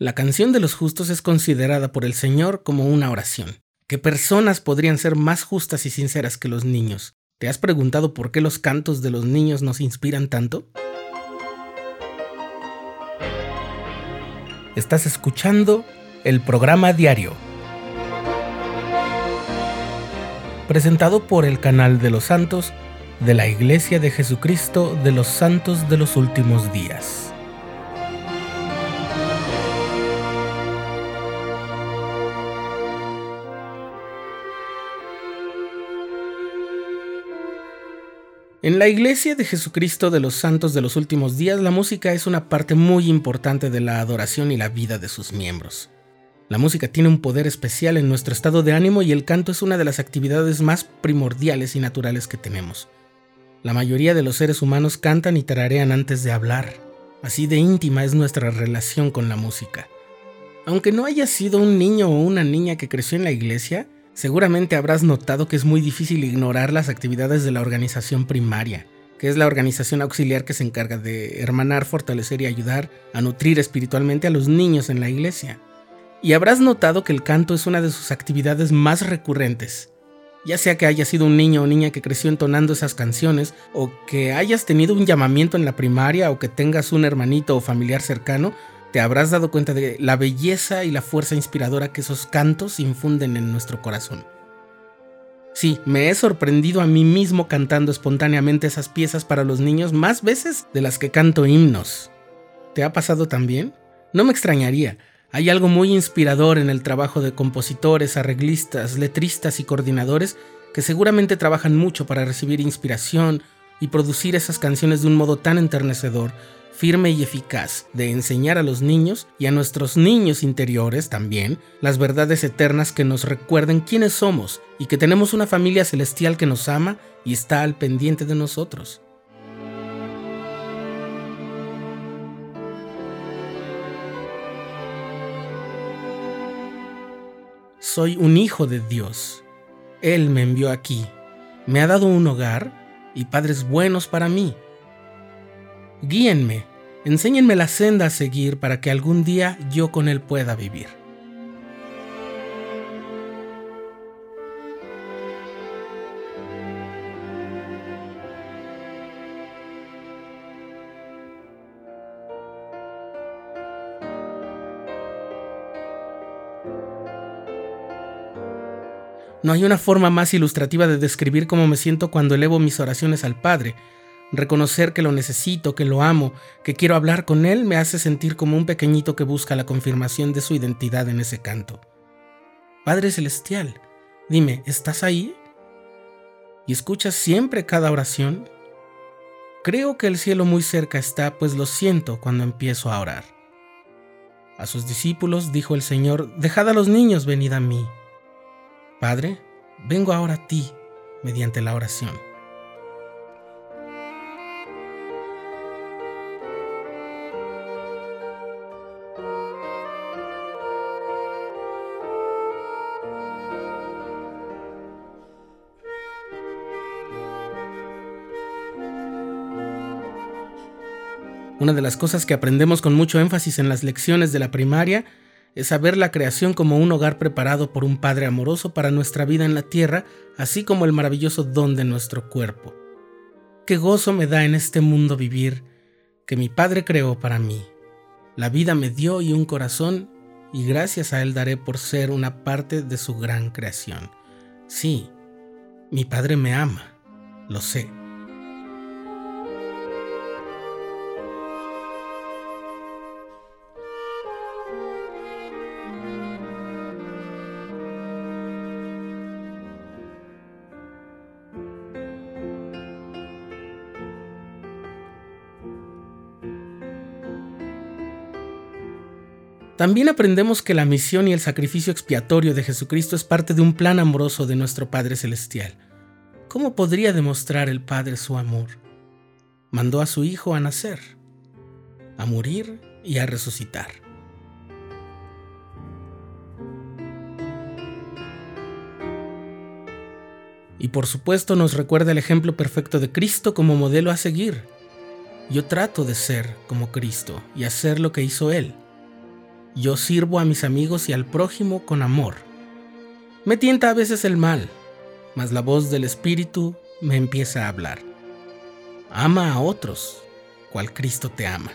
La canción de los justos es considerada por el Señor como una oración. ¿Qué personas podrían ser más justas y sinceras que los niños? ¿Te has preguntado por qué los cantos de los niños nos inspiran tanto? Estás escuchando el programa diario, presentado por el canal de los santos de la Iglesia de Jesucristo de los Santos de los Últimos Días. En la Iglesia de Jesucristo de los Santos de los Últimos Días, la música es una parte muy importante de la adoración y la vida de sus miembros. La música tiene un poder especial en nuestro estado de ánimo y el canto es una de las actividades más primordiales y naturales que tenemos. La mayoría de los seres humanos cantan y tararean antes de hablar. Así de íntima es nuestra relación con la música. Aunque no haya sido un niño o una niña que creció en la iglesia, Seguramente habrás notado que es muy difícil ignorar las actividades de la organización primaria, que es la organización auxiliar que se encarga de hermanar, fortalecer y ayudar a nutrir espiritualmente a los niños en la iglesia. Y habrás notado que el canto es una de sus actividades más recurrentes. Ya sea que hayas sido un niño o niña que creció entonando esas canciones, o que hayas tenido un llamamiento en la primaria, o que tengas un hermanito o familiar cercano, te habrás dado cuenta de la belleza y la fuerza inspiradora que esos cantos infunden en nuestro corazón. Sí, me he sorprendido a mí mismo cantando espontáneamente esas piezas para los niños más veces de las que canto himnos. ¿Te ha pasado también? No me extrañaría. Hay algo muy inspirador en el trabajo de compositores, arreglistas, letristas y coordinadores que seguramente trabajan mucho para recibir inspiración y producir esas canciones de un modo tan enternecedor firme y eficaz de enseñar a los niños y a nuestros niños interiores también las verdades eternas que nos recuerden quiénes somos y que tenemos una familia celestial que nos ama y está al pendiente de nosotros. Soy un hijo de Dios. Él me envió aquí. Me ha dado un hogar y padres buenos para mí Guíenme, enséñenme la senda a seguir para que algún día yo con Él pueda vivir. No hay una forma más ilustrativa de describir cómo me siento cuando elevo mis oraciones al Padre, Reconocer que lo necesito, que lo amo, que quiero hablar con él me hace sentir como un pequeñito que busca la confirmación de su identidad en ese canto. Padre Celestial, dime, ¿estás ahí? ¿Y escuchas siempre cada oración? Creo que el cielo muy cerca está, pues lo siento cuando empiezo a orar. A sus discípulos dijo el Señor, Dejad a los niños, venid a mí. Padre, vengo ahora a ti mediante la oración. Una de las cosas que aprendemos con mucho énfasis en las lecciones de la primaria es saber la creación como un hogar preparado por un Padre amoroso para nuestra vida en la tierra, así como el maravilloso don de nuestro cuerpo. Qué gozo me da en este mundo vivir que mi Padre creó para mí. La vida me dio y un corazón, y gracias a Él daré por ser una parte de su gran creación. Sí, mi Padre me ama, lo sé. También aprendemos que la misión y el sacrificio expiatorio de Jesucristo es parte de un plan amoroso de nuestro Padre Celestial. ¿Cómo podría demostrar el Padre su amor? Mandó a su Hijo a nacer, a morir y a resucitar. Y por supuesto nos recuerda el ejemplo perfecto de Cristo como modelo a seguir. Yo trato de ser como Cristo y hacer lo que hizo Él Yo sirvo a mis amigos y al prójimo con amor. Me tienta a veces el mal, mas la voz del Espíritu me empieza a hablar. Ama a otros, cual Cristo te ama.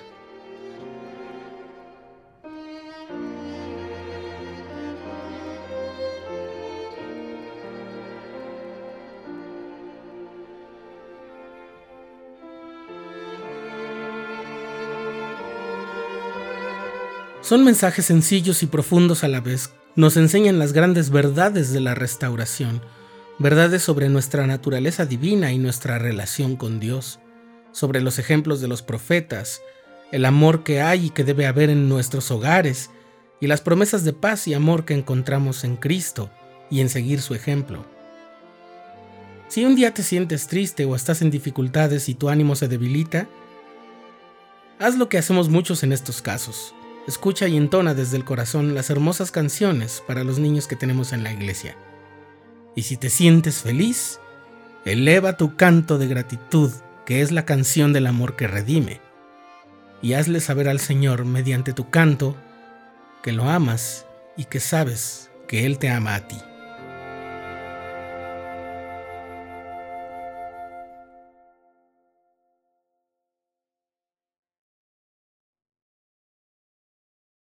Son mensajes sencillos y profundos a la vez. Nos enseñan las grandes verdades de la restauración, verdades sobre nuestra naturaleza divina y nuestra relación con Dios, sobre los ejemplos de los profetas, el amor que hay y que debe haber en nuestros hogares, y las promesas de paz y amor que encontramos en Cristo y en seguir su ejemplo. Si un día te sientes triste o estás en dificultades y tu ánimo se debilita, haz lo que hacemos muchos en estos casos escucha y entona desde el corazón las hermosas canciones para los niños que tenemos en la iglesia. Y si te sientes feliz, eleva tu canto de gratitud, que es la canción del amor que redime, y hazle saber al Señor mediante tu canto que lo amas y que sabes que Él te ama a ti.